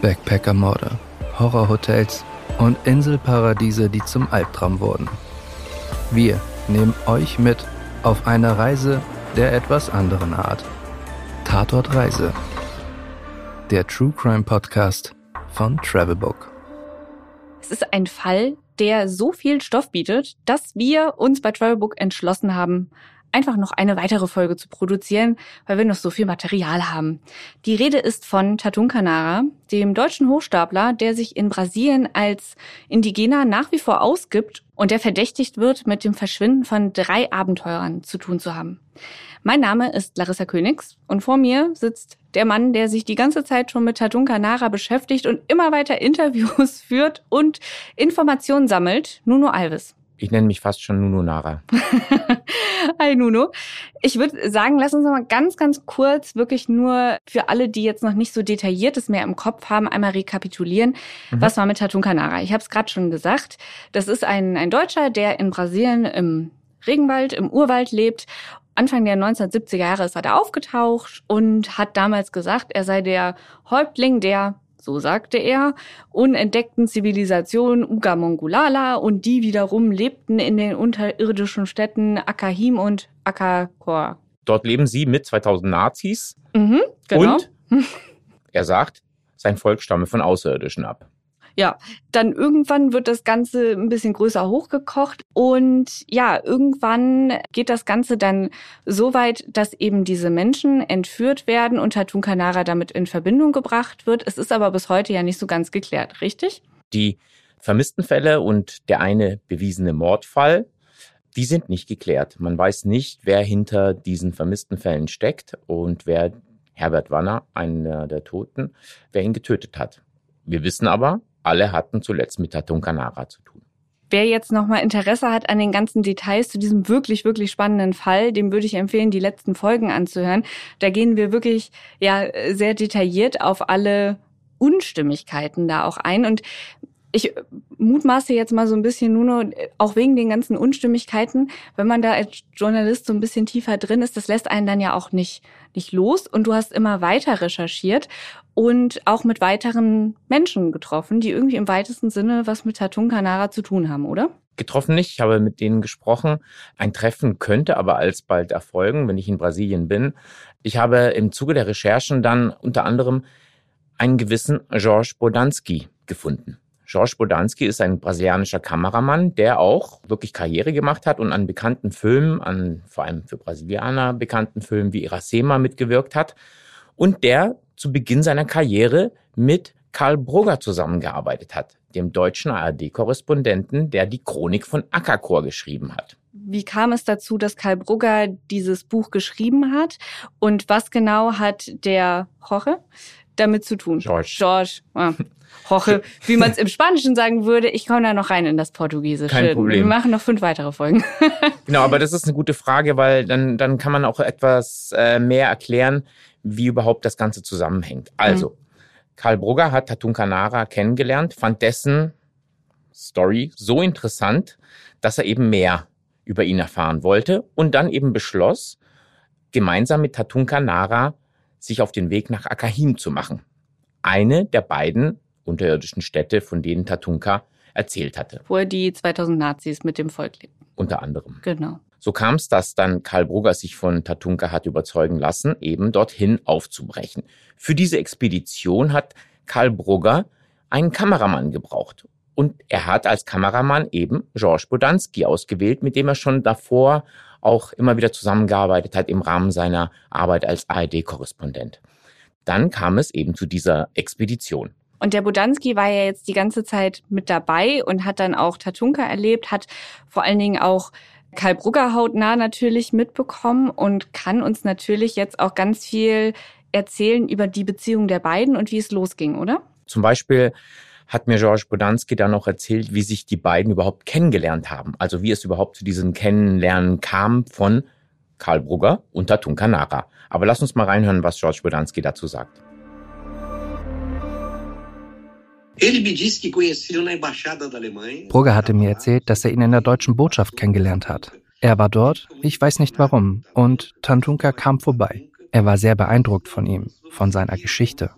Backpackermorde, Horrorhotels und Inselparadiese, die zum Albtraum wurden. Wir nehmen euch mit auf eine Reise der etwas anderen Art. Tatort Reise. Der True Crime Podcast von Travelbook. Es ist ein Fall, der so viel Stoff bietet, dass wir uns bei Travelbook entschlossen haben, einfach noch eine weitere Folge zu produzieren, weil wir noch so viel Material haben. Die Rede ist von Tatun Canara, dem deutschen Hochstapler, der sich in Brasilien als Indigener nach wie vor ausgibt und der verdächtigt wird, mit dem Verschwinden von drei Abenteurern zu tun zu haben. Mein Name ist Larissa Königs und vor mir sitzt der Mann, der sich die ganze Zeit schon mit Tatun Canara beschäftigt und immer weiter Interviews führt und Informationen sammelt, Nuno Alves. Ich nenne mich fast schon Nuno Nara. Hi Nuno. Ich würde sagen, lass uns noch mal ganz, ganz kurz, wirklich nur für alle, die jetzt noch nicht so detailliertes mehr im Kopf haben, einmal rekapitulieren. Mhm. Was war mit Tatun Canara? Ich habe es gerade schon gesagt. Das ist ein, ein Deutscher, der in Brasilien im Regenwald, im Urwald lebt Anfang der 1970er Jahre ist er da aufgetaucht und hat damals gesagt, er sei der Häuptling der so sagte er, unentdeckten Zivilisation Ugamongulala und die wiederum lebten in den unterirdischen Städten Akahim und Akakor. Dort leben sie mit 2000 Nazis. Mhm, genau. Und er sagt, sein Volk stamme von Außerirdischen ab. Ja, dann irgendwann wird das Ganze ein bisschen größer hochgekocht und ja, irgendwann geht das Ganze dann so weit, dass eben diese Menschen entführt werden und Tatun Kanara damit in Verbindung gebracht wird. Es ist aber bis heute ja nicht so ganz geklärt, richtig? Die vermissten Fälle und der eine bewiesene Mordfall, die sind nicht geklärt. Man weiß nicht, wer hinter diesen vermissten Fällen steckt und wer Herbert Wanner, einer der Toten, wer ihn getötet hat. Wir wissen aber, alle hatten zuletzt mit Tatun zu tun. Wer jetzt nochmal Interesse hat an den ganzen Details zu diesem wirklich, wirklich spannenden Fall, dem würde ich empfehlen, die letzten Folgen anzuhören. Da gehen wir wirklich ja sehr detailliert auf alle Unstimmigkeiten da auch ein. Und ich mutmaße jetzt mal so ein bisschen nur noch, auch wegen den ganzen Unstimmigkeiten, wenn man da als Journalist so ein bisschen tiefer drin ist, das lässt einen dann ja auch nicht, nicht los. Und du hast immer weiter recherchiert und auch mit weiteren Menschen getroffen, die irgendwie im weitesten Sinne was mit Tatun Canara zu tun haben, oder? Getroffen nicht, ich habe mit denen gesprochen. Ein Treffen könnte aber alsbald erfolgen, wenn ich in Brasilien bin. Ich habe im Zuge der Recherchen dann unter anderem einen gewissen Georges Bodanski gefunden. Georges Bodanski ist ein brasilianischer Kameramann, der auch wirklich Karriere gemacht hat und an bekannten Filmen, an vor allem für Brasilianer bekannten Filmen wie Iracema mitgewirkt hat und der zu Beginn seiner Karriere mit Karl Brugger zusammengearbeitet hat, dem deutschen ARD-Korrespondenten, der die Chronik von Ackerchor geschrieben hat. Wie kam es dazu, dass Karl Brugger dieses Buch geschrieben hat? Und was genau hat der Jorge damit zu tun? George. George. Ah. Hoche, wie man es im Spanischen sagen würde. Ich komme da noch rein in das Portugiesische. Kein Problem. Wir machen noch fünf weitere Folgen. genau, aber das ist eine gute Frage, weil dann, dann kann man auch etwas äh, mehr erklären, wie überhaupt das Ganze zusammenhängt. Also, mhm. Karl Brugger hat Tatun Canara kennengelernt, fand dessen Story so interessant, dass er eben mehr über ihn erfahren wollte und dann eben beschloss, gemeinsam mit Tatun Canara sich auf den Weg nach Akahim zu machen. Eine der beiden unterirdischen Städte, von denen Tatunka erzählt hatte. Wo er die 2000 Nazis mit dem Volk lebten. Unter anderem. Genau. So kam es, dass dann Karl Brugger sich von Tatunka hat überzeugen lassen, eben dorthin aufzubrechen. Für diese Expedition hat Karl Brugger einen Kameramann gebraucht. Und er hat als Kameramann eben Georges Bodanski ausgewählt, mit dem er schon davor auch immer wieder zusammengearbeitet hat im Rahmen seiner Arbeit als ARD-Korrespondent. Dann kam es eben zu dieser Expedition. Und der Bodanski war ja jetzt die ganze Zeit mit dabei und hat dann auch Tatunka erlebt, hat vor allen Dingen auch Karl Brugger hautnah natürlich mitbekommen und kann uns natürlich jetzt auch ganz viel erzählen über die Beziehung der beiden und wie es losging, oder? Zum Beispiel hat mir Georges Bodanski dann noch erzählt, wie sich die beiden überhaupt kennengelernt haben. Also wie es überhaupt zu diesem Kennenlernen kam von Karl Brugger und Tatunka Nara. Aber lass uns mal reinhören, was Georges Bodanski dazu sagt. Brugger hatte mir erzählt, dass er ihn in der deutschen Botschaft kennengelernt hat. Er war dort, ich weiß nicht warum, und Tantunka kam vorbei. Er war sehr beeindruckt von ihm, von seiner Geschichte.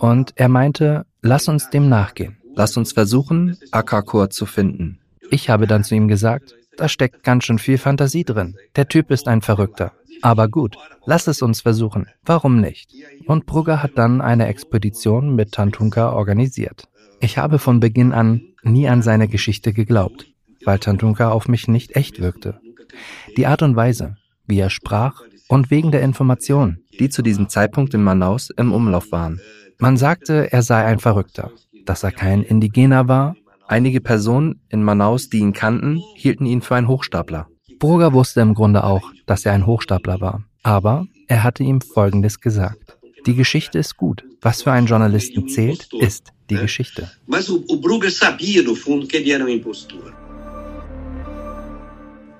Und er meinte, lass uns dem nachgehen. Lass uns versuchen, Akakor zu finden. Ich habe dann zu ihm gesagt, da steckt ganz schön viel Fantasie drin. Der Typ ist ein Verrückter. Aber gut, lass es uns versuchen. Warum nicht? Und Brugger hat dann eine Expedition mit Tantunka organisiert. Ich habe von Beginn an nie an seine Geschichte geglaubt, weil Tantunka auf mich nicht echt wirkte. Die Art und Weise, wie er sprach und wegen der Informationen, die zu diesem Zeitpunkt in Manaus im Umlauf waren. Man sagte, er sei ein Verrückter, dass er kein Indigener war. Einige Personen in Manaus, die ihn kannten, hielten ihn für einen Hochstapler. Burger wusste im Grunde auch, dass er ein Hochstapler war. Aber er hatte ihm Folgendes gesagt. Die Geschichte ist gut. Was für einen Journalisten zählt, ist die Geschichte.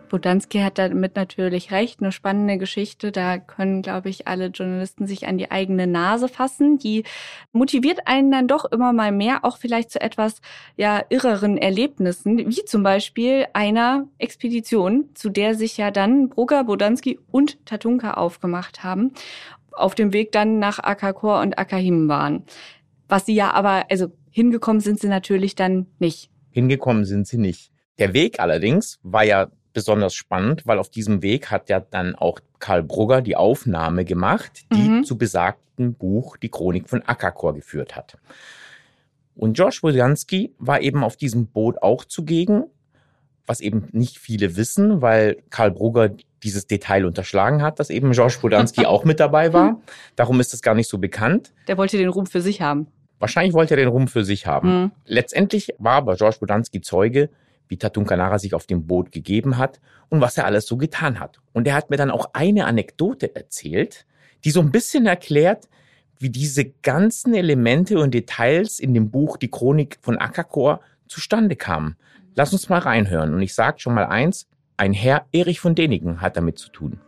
Bodanski hat damit natürlich recht. Eine spannende Geschichte. Da können, glaube ich, alle Journalisten sich an die eigene Nase fassen. Die motiviert einen dann doch immer mal mehr, auch vielleicht zu etwas ja irreren Erlebnissen, wie zum Beispiel einer Expedition, zu der sich ja dann Brugger, Bodanski und Tatunka aufgemacht haben, auf dem Weg dann nach Akakor und Akahim waren. Was sie ja aber, also hingekommen sind sie natürlich dann nicht. Hingekommen sind sie nicht. Der Weg allerdings war ja besonders spannend, weil auf diesem Weg hat ja dann auch Karl Brugger die Aufnahme gemacht, die mhm. zu besagtem Buch Die Chronik von Akakor geführt hat. Und George Wojanski war eben auf diesem Boot auch zugegen, was eben nicht viele wissen, weil Karl Brugger dieses Detail unterschlagen hat, dass eben George Wodanski auch mit dabei war. Darum ist es gar nicht so bekannt. Der wollte den Ruhm für sich haben. Wahrscheinlich wollte er den Ruhm für sich haben. Mhm. Letztendlich war aber George Wodanski Zeuge, wie Tatun Kanara sich auf dem Boot gegeben hat und was er alles so getan hat. Und er hat mir dann auch eine Anekdote erzählt, die so ein bisschen erklärt, wie diese ganzen Elemente und Details in dem Buch Die Chronik von Akakor zustande kamen. Lass uns mal reinhören. Und ich sage schon mal eins, ein Herr Erich von Denigen hat damit zu tun.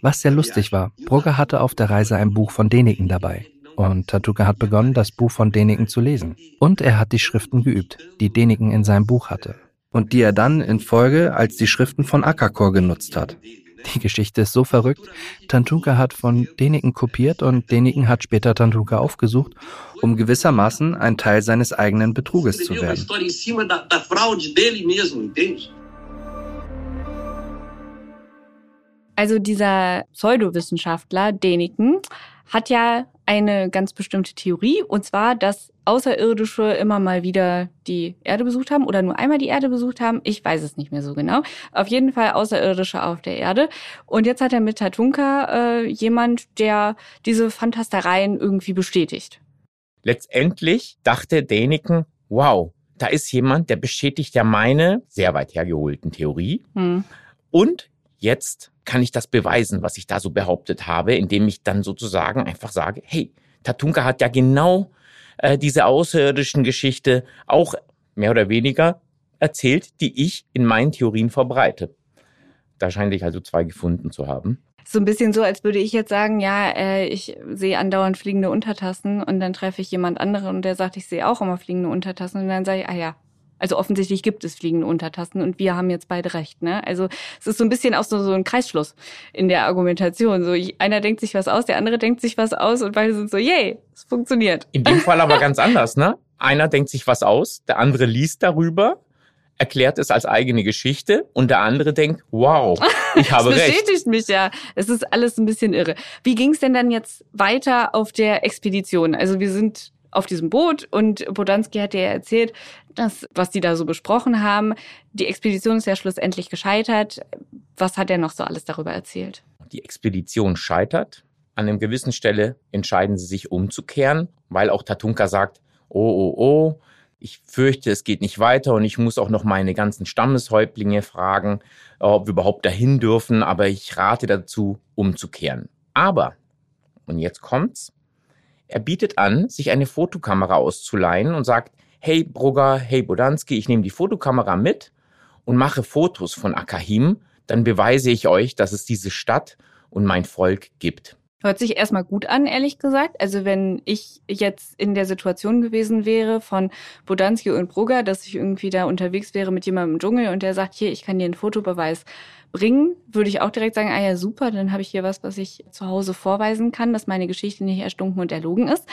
Was sehr lustig war, Brugger hatte auf der Reise ein Buch von Deniken dabei. Und Tatuka hat begonnen, das Buch von Deniken zu lesen. Und er hat die Schriften geübt, die Deniken in seinem Buch hatte. Und die er dann in Folge als die Schriften von Akakor genutzt hat. Die Geschichte ist so verrückt. Tantuka hat von Deniken kopiert und Deniken hat später Tantuka aufgesucht, um gewissermaßen ein Teil seines eigenen Betruges zu werden. Also dieser Pseudowissenschaftler Deniken hat ja eine ganz bestimmte Theorie, und zwar, dass Außerirdische immer mal wieder die Erde besucht haben oder nur einmal die Erde besucht haben. Ich weiß es nicht mehr so genau. Auf jeden Fall Außerirdische auf der Erde. Und jetzt hat er mit Tatunka äh, jemand, der diese Fantastereien irgendwie bestätigt. Letztendlich dachte Däniken, wow, da ist jemand, der bestätigt ja meine sehr weit hergeholten Theorie. Hm. Und jetzt kann ich das beweisen, was ich da so behauptet habe, indem ich dann sozusagen einfach sage, hey, Tatunka hat ja genau äh, diese außerirdischen Geschichte auch mehr oder weniger erzählt, die ich in meinen Theorien verbreite. Da scheine ich also zwei gefunden zu haben. So ein bisschen so, als würde ich jetzt sagen, ja, äh, ich sehe andauernd fliegende Untertassen und dann treffe ich jemand anderen und der sagt, ich sehe auch immer fliegende Untertassen und dann sage ich, ah ja, also offensichtlich gibt es fliegende Untertassen und wir haben jetzt beide recht. Ne? Also es ist so ein bisschen auch so, so ein Kreisschluss in der Argumentation. So einer denkt sich was aus, der andere denkt sich was aus und beide sind so, yay, es funktioniert. In dem Fall aber ganz anders, ne? Einer denkt sich was aus, der andere liest darüber, erklärt es als eigene Geschichte und der andere denkt, wow, ich habe das bestätigt recht. mich ja. Es ist alles ein bisschen irre. Wie ging es denn dann jetzt weiter auf der Expedition? Also wir sind auf diesem Boot und Bodanski hat ja erzählt, dass, was die da so besprochen haben. Die Expedition ist ja schlussendlich gescheitert. Was hat er noch so alles darüber erzählt? Die Expedition scheitert. An einer gewissen Stelle entscheiden sie sich umzukehren, weil auch Tatunka sagt, oh, oh, oh, ich fürchte, es geht nicht weiter und ich muss auch noch meine ganzen Stammeshäuptlinge fragen, ob wir überhaupt dahin dürfen, aber ich rate dazu, umzukehren. Aber, und jetzt kommt's, er bietet an, sich eine Fotokamera auszuleihen und sagt, hey Brugger, hey Bodanski, ich nehme die Fotokamera mit und mache Fotos von Akahim, dann beweise ich euch, dass es diese Stadt und mein Volk gibt. Hört sich erstmal gut an, ehrlich gesagt. Also wenn ich jetzt in der Situation gewesen wäre von Bodanski und Brugger, dass ich irgendwie da unterwegs wäre mit jemandem im Dschungel und der sagt, hier, ich kann dir einen Fotobeweis bringen, würde ich auch direkt sagen, ah ja, super, dann habe ich hier was, was ich zu Hause vorweisen kann, dass meine Geschichte nicht erstunken und erlogen ist.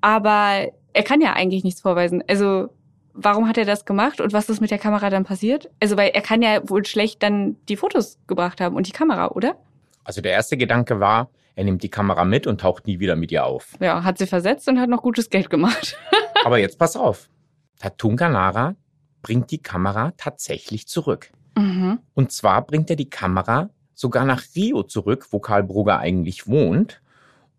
Aber er kann ja eigentlich nichts vorweisen. Also warum hat er das gemacht und was ist mit der Kamera dann passiert? Also weil er kann ja wohl schlecht dann die Fotos gebracht haben und die Kamera, oder? Also der erste Gedanke war, er nimmt die Kamera mit und taucht nie wieder mit ihr auf. Ja, hat sie versetzt und hat noch gutes Geld gemacht. Aber jetzt pass auf. Tatunga Nara bringt die Kamera tatsächlich zurück. Mhm. Und zwar bringt er die Kamera sogar nach Rio zurück, wo Karl Brugger eigentlich wohnt.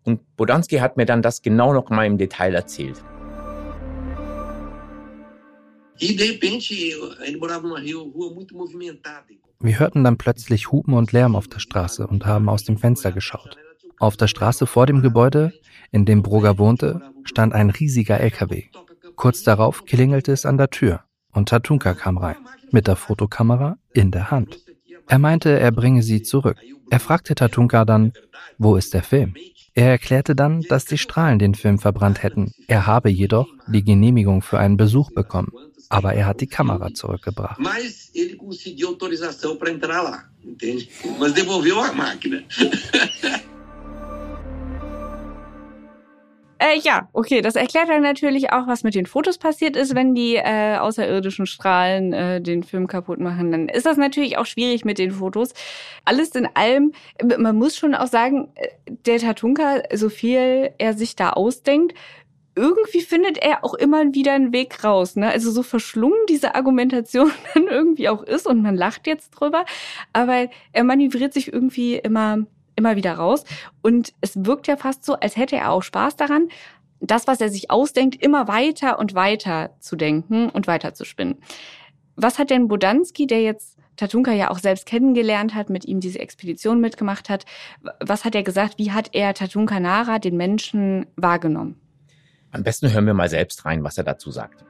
Und Bodanski hat mir dann das genau noch mal im Detail erzählt. Wir hörten dann plötzlich Hupen und Lärm auf der Straße und haben aus dem Fenster geschaut. Auf der Straße vor dem Gebäude, in dem Brugger wohnte, stand ein riesiger LKW. Kurz darauf klingelte es an der Tür und Tatunka kam rein, mit der Fotokamera in der Hand. Er meinte, er bringe sie zurück. Er fragte Tatunka dann, wo ist der Film? Er erklärte dann, dass die Strahlen den Film verbrannt hätten. Er habe jedoch die Genehmigung für einen Besuch bekommen, aber er hat die Kamera zurückgebracht. Äh, ja, okay, das erklärt dann natürlich auch, was mit den Fotos passiert ist, wenn die äh, außerirdischen Strahlen äh, den Film kaputt machen. Dann ist das natürlich auch schwierig mit den Fotos. Alles in allem, man muss schon auch sagen, äh, der Tatunka, so viel er sich da ausdenkt, irgendwie findet er auch immer wieder einen Weg raus. Ne? Also so verschlungen diese Argumentation dann irgendwie auch ist und man lacht jetzt drüber, aber er manövriert sich irgendwie immer immer wieder raus. Und es wirkt ja fast so, als hätte er auch Spaß daran, das, was er sich ausdenkt, immer weiter und weiter zu denken und weiter zu spinnen. Was hat denn Bodanski, der jetzt Tatunka ja auch selbst kennengelernt hat, mit ihm diese Expedition mitgemacht hat, was hat er gesagt? Wie hat er Tatunka Nara, den Menschen, wahrgenommen? Am besten hören wir mal selbst rein, was er dazu sagt.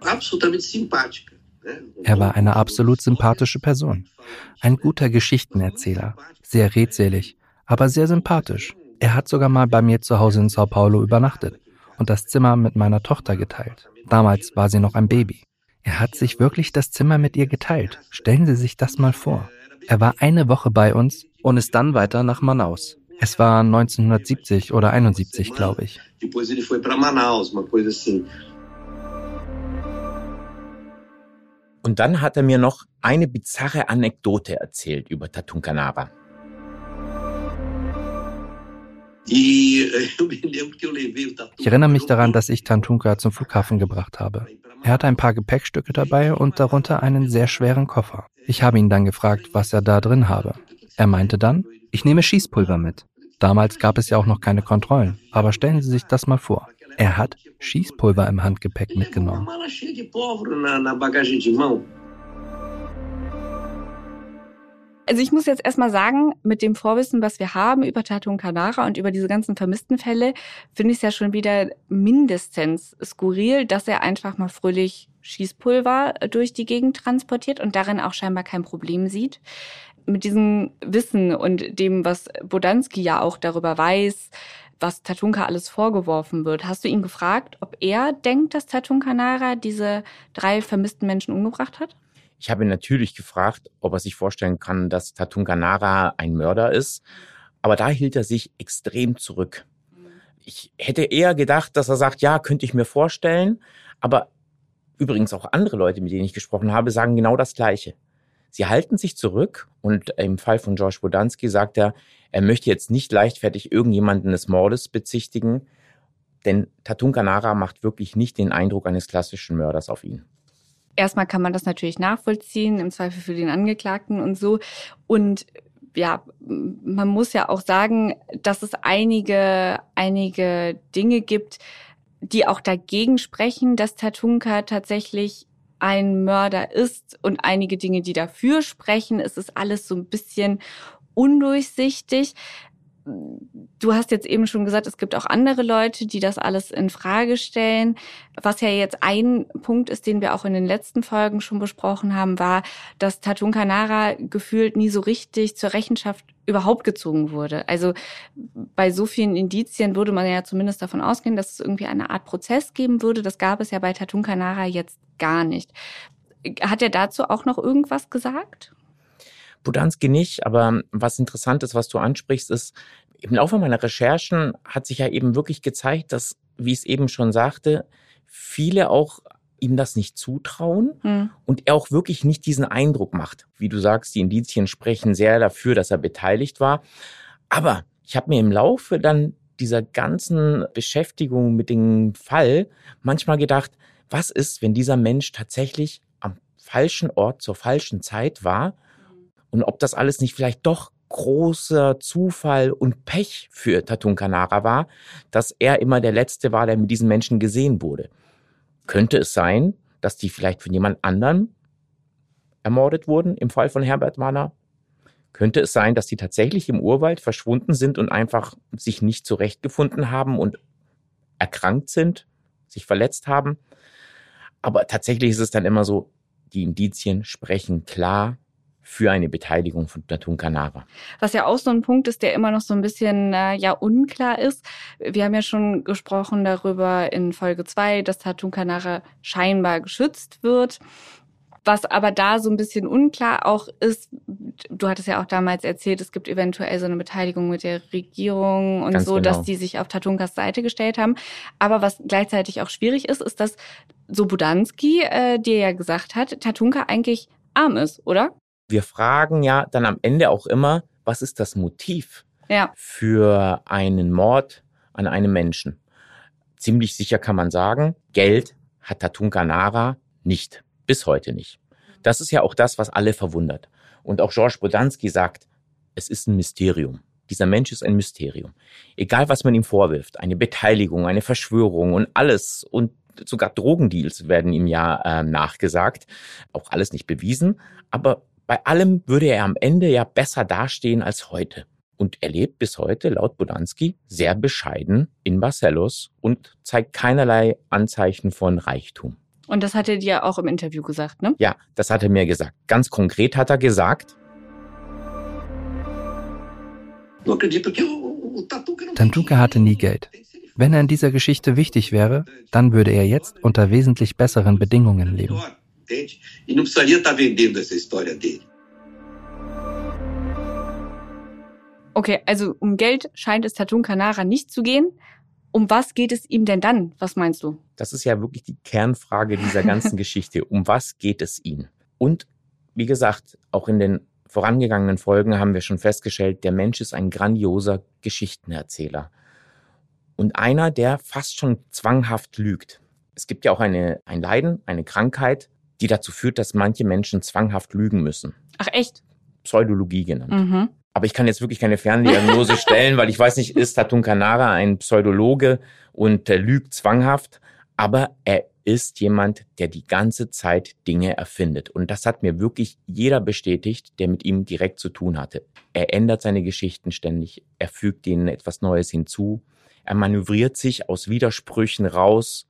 Absolutamente simpática. Er war eine absolut sympathische Person. Ein guter Geschichtenerzähler. Sehr redselig, aber sehr sympathisch. Er hat sogar mal bei mir zu Hause in Sao Paulo übernachtet und das Zimmer mit meiner Tochter geteilt. Damals war sie noch ein Baby. Er hat sich wirklich das Zimmer mit ihr geteilt. Stellen Sie sich das mal vor. Er war eine Woche bei uns und ist dann weiter nach Manaus. Es war 1970 oder 71, glaube ich. Und dann hat er mir noch eine bizarre Anekdote erzählt über Tatunkanara. Ich erinnere mich daran, dass ich Tantunka zum Flughafen gebracht habe. Er hatte ein paar Gepäckstücke dabei und darunter einen sehr schweren Koffer. Ich habe ihn dann gefragt, was er da drin habe. Er meinte dann, ich nehme Schießpulver mit. Damals gab es ja auch noch keine Kontrollen, aber stellen Sie sich das mal vor. Er hat Schießpulver im Handgepäck mitgenommen. Also ich muss jetzt erstmal sagen, mit dem Vorwissen, was wir haben über Tatung Kanara und über diese ganzen vermissten Fälle, finde ich es ja schon wieder mindestens skurril, dass er einfach mal fröhlich Schießpulver durch die Gegend transportiert und darin auch scheinbar kein Problem sieht. Mit diesem Wissen und dem, was Bodanski ja auch darüber weiß, was Tatunka alles vorgeworfen wird. Hast du ihn gefragt, ob er denkt, dass Tatunka Nara diese drei vermissten Menschen umgebracht hat? Ich habe ihn natürlich gefragt, ob er sich vorstellen kann, dass Tatunka Nara ein Mörder ist. Aber da hielt er sich extrem zurück. Ich hätte eher gedacht, dass er sagt, ja, könnte ich mir vorstellen. Aber übrigens auch andere Leute, mit denen ich gesprochen habe, sagen genau das Gleiche. Sie halten sich zurück und im Fall von George Wodanski sagt er, er möchte jetzt nicht leichtfertig irgendjemanden des Mordes bezichtigen, denn Tatun Kanara macht wirklich nicht den Eindruck eines klassischen Mörders auf ihn. Erstmal kann man das natürlich nachvollziehen, im Zweifel für den Angeklagten und so. Und ja, man muss ja auch sagen, dass es einige, einige Dinge gibt, die auch dagegen sprechen, dass Tatunka tatsächlich ein Mörder ist und einige Dinge, die dafür sprechen. Es ist alles so ein bisschen undurchsichtig. du hast jetzt eben schon gesagt, es gibt auch andere Leute, die das alles in Frage stellen. Was ja jetzt ein Punkt ist, den wir auch in den letzten Folgen schon besprochen haben, war, dass Tatun Kanara gefühlt nie so richtig zur Rechenschaft überhaupt gezogen wurde. Also bei so vielen Indizien würde man ja zumindest davon ausgehen, dass es irgendwie eine Art Prozess geben würde. Das gab es ja bei Tatun Kanara jetzt gar nicht. Hat er dazu auch noch irgendwas gesagt? Budanski nicht, aber was interessant ist, was du ansprichst, ist, im Laufe meiner Recherchen hat sich ja eben wirklich gezeigt, dass, wie ich es eben schon sagte, viele auch ihm das nicht zutrauen mhm. und er auch wirklich nicht diesen Eindruck macht. Wie du sagst, die Indizien sprechen sehr dafür, dass er beteiligt war. Aber ich habe mir im Laufe dann dieser ganzen Beschäftigung mit dem Fall manchmal gedacht, was ist, wenn dieser Mensch tatsächlich am falschen Ort zur falschen Zeit war und ob das alles nicht vielleicht doch großer Zufall und Pech für Tatun Kanara war, dass er immer der Letzte war, der mit diesen Menschen gesehen wurde. Könnte es sein, dass die vielleicht von jemand anderem ermordet wurden, im Fall von Herbert Mahner? Könnte es sein, dass die tatsächlich im Urwald verschwunden sind und einfach sich nicht zurechtgefunden haben und erkrankt sind, sich verletzt haben? Aber tatsächlich ist es dann immer so, die Indizien sprechen klar für eine Beteiligung von Tatun Kanara. Was ja auch so ein Punkt ist, der immer noch so ein bisschen äh, ja unklar ist. Wir haben ja schon gesprochen darüber in Folge zwei, dass Tatun Kanara scheinbar geschützt wird. Was aber da so ein bisschen unklar auch ist, du hattest ja auch damals erzählt, es gibt eventuell so eine Beteiligung mit der Regierung und Ganz so, genau. dass die sich auf Tatunkas Seite gestellt haben. Aber was gleichzeitig auch schwierig ist, ist, dass so Budanski äh, dir ja gesagt hat, Tatunka eigentlich arm ist, oder? Wir fragen ja dann am Ende auch immer, was ist das Motiv ja. für einen Mord an einem Menschen? Ziemlich sicher kann man sagen, Geld hat Tatun Kanara nicht. Bis heute nicht. Das ist ja auch das, was alle verwundert. Und auch Georges Bodanski sagt, es ist ein Mysterium. Dieser Mensch ist ein Mysterium. Egal, was man ihm vorwirft, eine Beteiligung, eine Verschwörung und alles und sogar Drogendeals werden ihm ja äh, nachgesagt. Auch alles nicht bewiesen. Aber bei allem würde er am Ende ja besser dastehen als heute. Und er lebt bis heute, laut Bodanski, sehr bescheiden in Barcelos und zeigt keinerlei Anzeichen von Reichtum. Und das hat er dir auch im Interview gesagt, ne? Ja, das hat er mir gesagt. Ganz konkret hat er gesagt, Tantuka hatte nie Geld. Wenn er in dieser Geschichte wichtig wäre, dann würde er jetzt unter wesentlich besseren Bedingungen leben entende? E não precisaria estar vendendo essa história dele. Okay, also um Geld scheint es Tatun Kanara nicht zu gehen. Um was geht es ihm denn dann? Was meinst du? Das ist ja wirklich die Kernfrage dieser ganzen Geschichte. Um was geht es ihm? Und wie gesagt, auch in den vorangegangenen Folgen haben wir schon festgestellt, der Mensch ist ein grandioser Geschichtenerzähler. Und einer, der fast schon zwanghaft lügt. Es gibt ja auch eine, ein Leiden, eine Krankheit, die dazu führt, dass manche Menschen zwanghaft lügen müssen. Ach echt? Pseudologie genannt. Mhm. Aber ich kann jetzt wirklich keine Ferndiagnose stellen, weil ich weiß nicht, ist Tatun Kanara ein Pseudologe und lügt zwanghaft, aber er ist jemand, der die ganze Zeit Dinge erfindet. Und das hat mir wirklich jeder bestätigt, der mit ihm direkt zu tun hatte. Er ändert seine Geschichten ständig, er fügt ihnen etwas Neues hinzu, er manövriert sich aus Widersprüchen raus,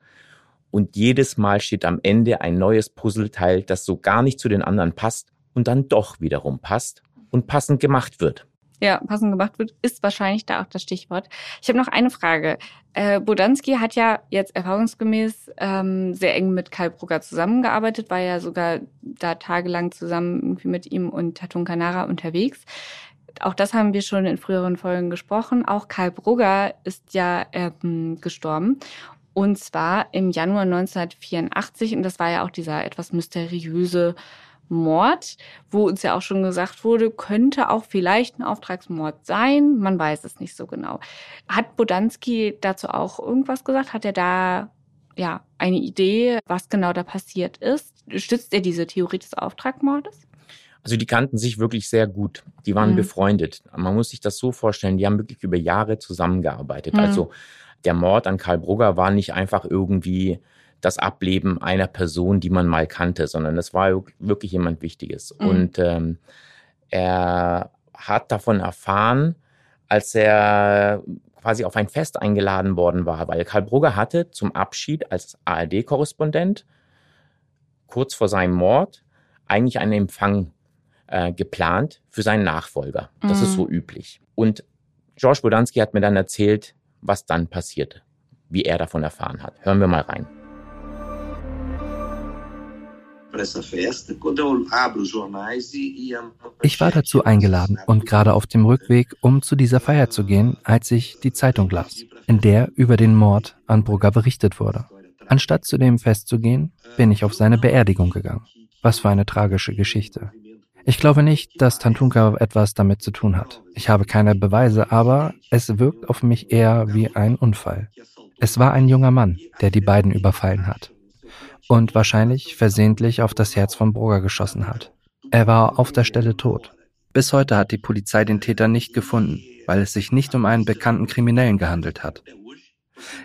und jedes Mal steht am Ende ein neues Puzzleteil, das so gar nicht zu den anderen passt und dann doch wiederum passt und passend gemacht wird. Ja, passend gemacht wird, ist wahrscheinlich da auch das Stichwort. Ich habe noch eine Frage. Äh, Bodanski hat ja jetzt erfahrungsgemäß ähm, sehr eng mit Karl Brugger zusammengearbeitet, war ja sogar da tagelang zusammen irgendwie mit ihm und Tatun Kanara unterwegs. Auch das haben wir schon in früheren Folgen gesprochen. Auch Karl Brugger ist ja ähm, gestorben. Und zwar im Januar 1984. Und das war ja auch dieser etwas mysteriöse Mord, wo uns ja auch schon gesagt wurde, könnte auch vielleicht ein Auftragsmord sein. Man weiß es nicht so genau. Hat Bodanski dazu auch irgendwas gesagt? Hat er da ja eine Idee, was genau da passiert ist? Stützt er diese Theorie des Auftragsmordes? Also die kannten sich wirklich sehr gut. Die waren mhm. befreundet. Man muss sich das so vorstellen, die haben wirklich über Jahre zusammengearbeitet. Mhm. Also der Mord an Karl Brugger war nicht einfach irgendwie das Ableben einer Person, die man mal kannte, sondern es war wirklich jemand Wichtiges. Mhm. Und ähm, er hat davon erfahren, als er quasi auf ein Fest eingeladen worden war, weil Karl Brugger hatte zum Abschied als ARD-Korrespondent kurz vor seinem Mord eigentlich einen Empfang äh, geplant für seinen Nachfolger. Das mhm. ist so üblich. Und George Bodanski hat mir dann erzählt, was dann passierte, wie er davon erfahren hat. Hören wir mal rein. Ich war dazu eingeladen und gerade auf dem Rückweg, um zu dieser Feier zu gehen, als ich die Zeitung las, in der über den Mord an Brugger berichtet wurde. Anstatt zu dem Fest zu gehen, bin ich auf seine Beerdigung gegangen. Was für eine tragische Geschichte. Ich glaube nicht, dass Tantunka etwas damit zu tun hat. Ich habe keine Beweise, aber es wirkt auf mich eher wie ein Unfall. Es war ein junger Mann, der die beiden überfallen hat und wahrscheinlich versehentlich auf das Herz von Brugger geschossen hat. Er war auf der Stelle tot. Bis heute hat die Polizei den Täter nicht gefunden, weil es sich nicht um einen bekannten Kriminellen gehandelt hat.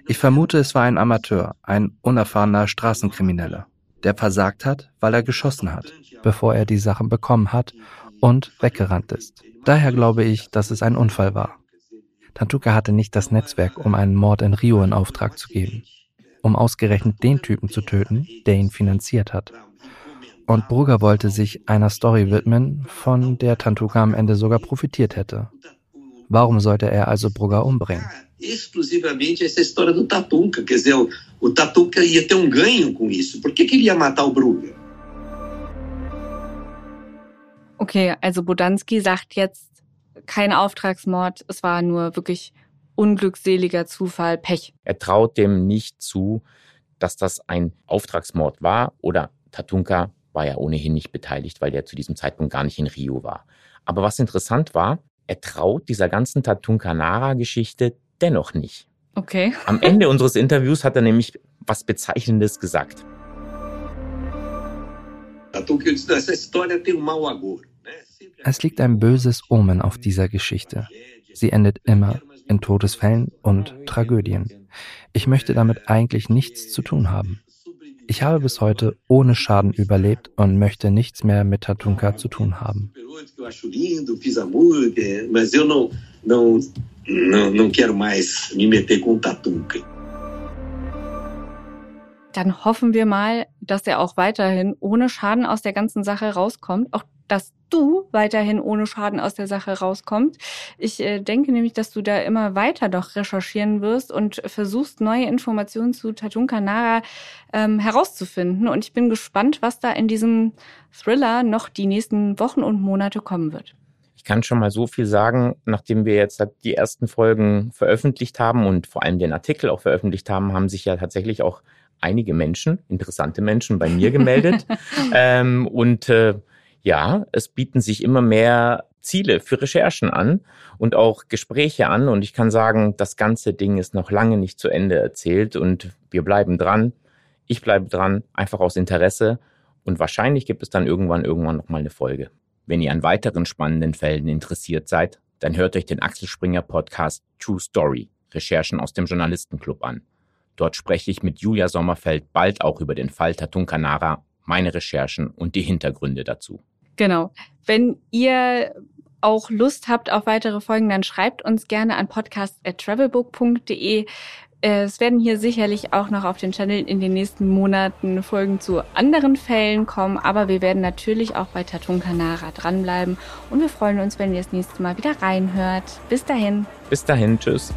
Ich vermute, es war ein Amateur, ein unerfahrener Straßenkrimineller, der versagt hat, weil er geschossen hat, bevor er die Sachen bekommen hat und weggerannt ist. Daher glaube ich, dass es ein Unfall war. Tantuka hatte nicht das Netzwerk, um einen Mord in Rio in Auftrag zu geben um ausgerechnet den Typen zu töten, der ihn finanziert hat. Und Brugger wollte sich einer Story widmen, von der Tantuka am Ende sogar profitiert hätte. Warum sollte er also Brugger umbringen? exclusivamente essa história do Tatunca. Quer dizer, o, o Tatunca ia ter um ganho com isso. Por que, que ele ia matar o Brugger? Okay, also Bodanski sagt jetzt kein Auftragsmord, es war nur wirklich unglückseliger Zufall, Pech. Er traut dem nicht zu, dass das ein Auftragsmord war oder Tatunka war ja ohnehin nicht beteiligt, weil der zu diesem Zeitpunkt gar nicht in Rio war. Aber was interessant war, er traut dieser ganzen Tatunka Nara-Geschichte dennoch nicht. Okay. Am Ende unseres Interviews hat er nämlich was Bezeichnendes gesagt. Es liegt ein böses Omen auf dieser Geschichte. Sie endet immer in Todesfällen und Tragödien. Ich möchte damit eigentlich nichts zu tun haben. Ich habe bis heute ohne Schaden überlebt und möchte nichts mehr mit Tatunka zu tun haben. Dann hoffen wir mal, dass er auch weiterhin ohne Schaden aus der ganzen Sache rauskommt. Auch dass du weiterhin ohne Schaden aus der Sache rauskommst. Ich äh, denke nämlich, dass du da immer weiter doch recherchieren wirst und versuchst, neue Informationen zu Tatun Kanara ähm, herauszufinden. Und ich bin gespannt, was da in diesem Thriller noch die nächsten Wochen und Monate kommen wird. Ich kann schon mal so viel sagen, nachdem wir jetzt die ersten Folgen veröffentlicht haben und vor allem den Artikel auch veröffentlicht haben, haben sich ja tatsächlich auch einige Menschen, interessante Menschen bei mir gemeldet. ähm, und äh, ja, es bieten sich immer mehr Ziele für Recherchen an und auch Gespräche an. Und ich kann sagen, das ganze Ding ist noch lange nicht zu Ende erzählt und wir bleiben dran. Ich bleibe dran, einfach aus Interesse. Und wahrscheinlich gibt es dann irgendwann, irgendwann nochmal eine Folge. Wenn ihr an weiteren spannenden Fällen interessiert seid, dann hört euch den Axel Springer Podcast True Story, Recherchen aus dem Journalistenclub an. Dort spreche ich mit Julia Sommerfeld bald auch über den Fall Tatun Kanara, meine Recherchen und die Hintergründe dazu. Genau. Wenn ihr auch Lust habt auf weitere Folgen, dann schreibt uns gerne an podcast.travelbook.de. Es werden hier sicherlich auch noch auf den Channel in den nächsten Monaten Folgen zu anderen Fällen kommen, aber wir werden natürlich auch bei Tatun Kanara dranbleiben und wir freuen uns, wenn ihr das nächste Mal wieder reinhört. Bis dahin. Bis dahin, tschüss.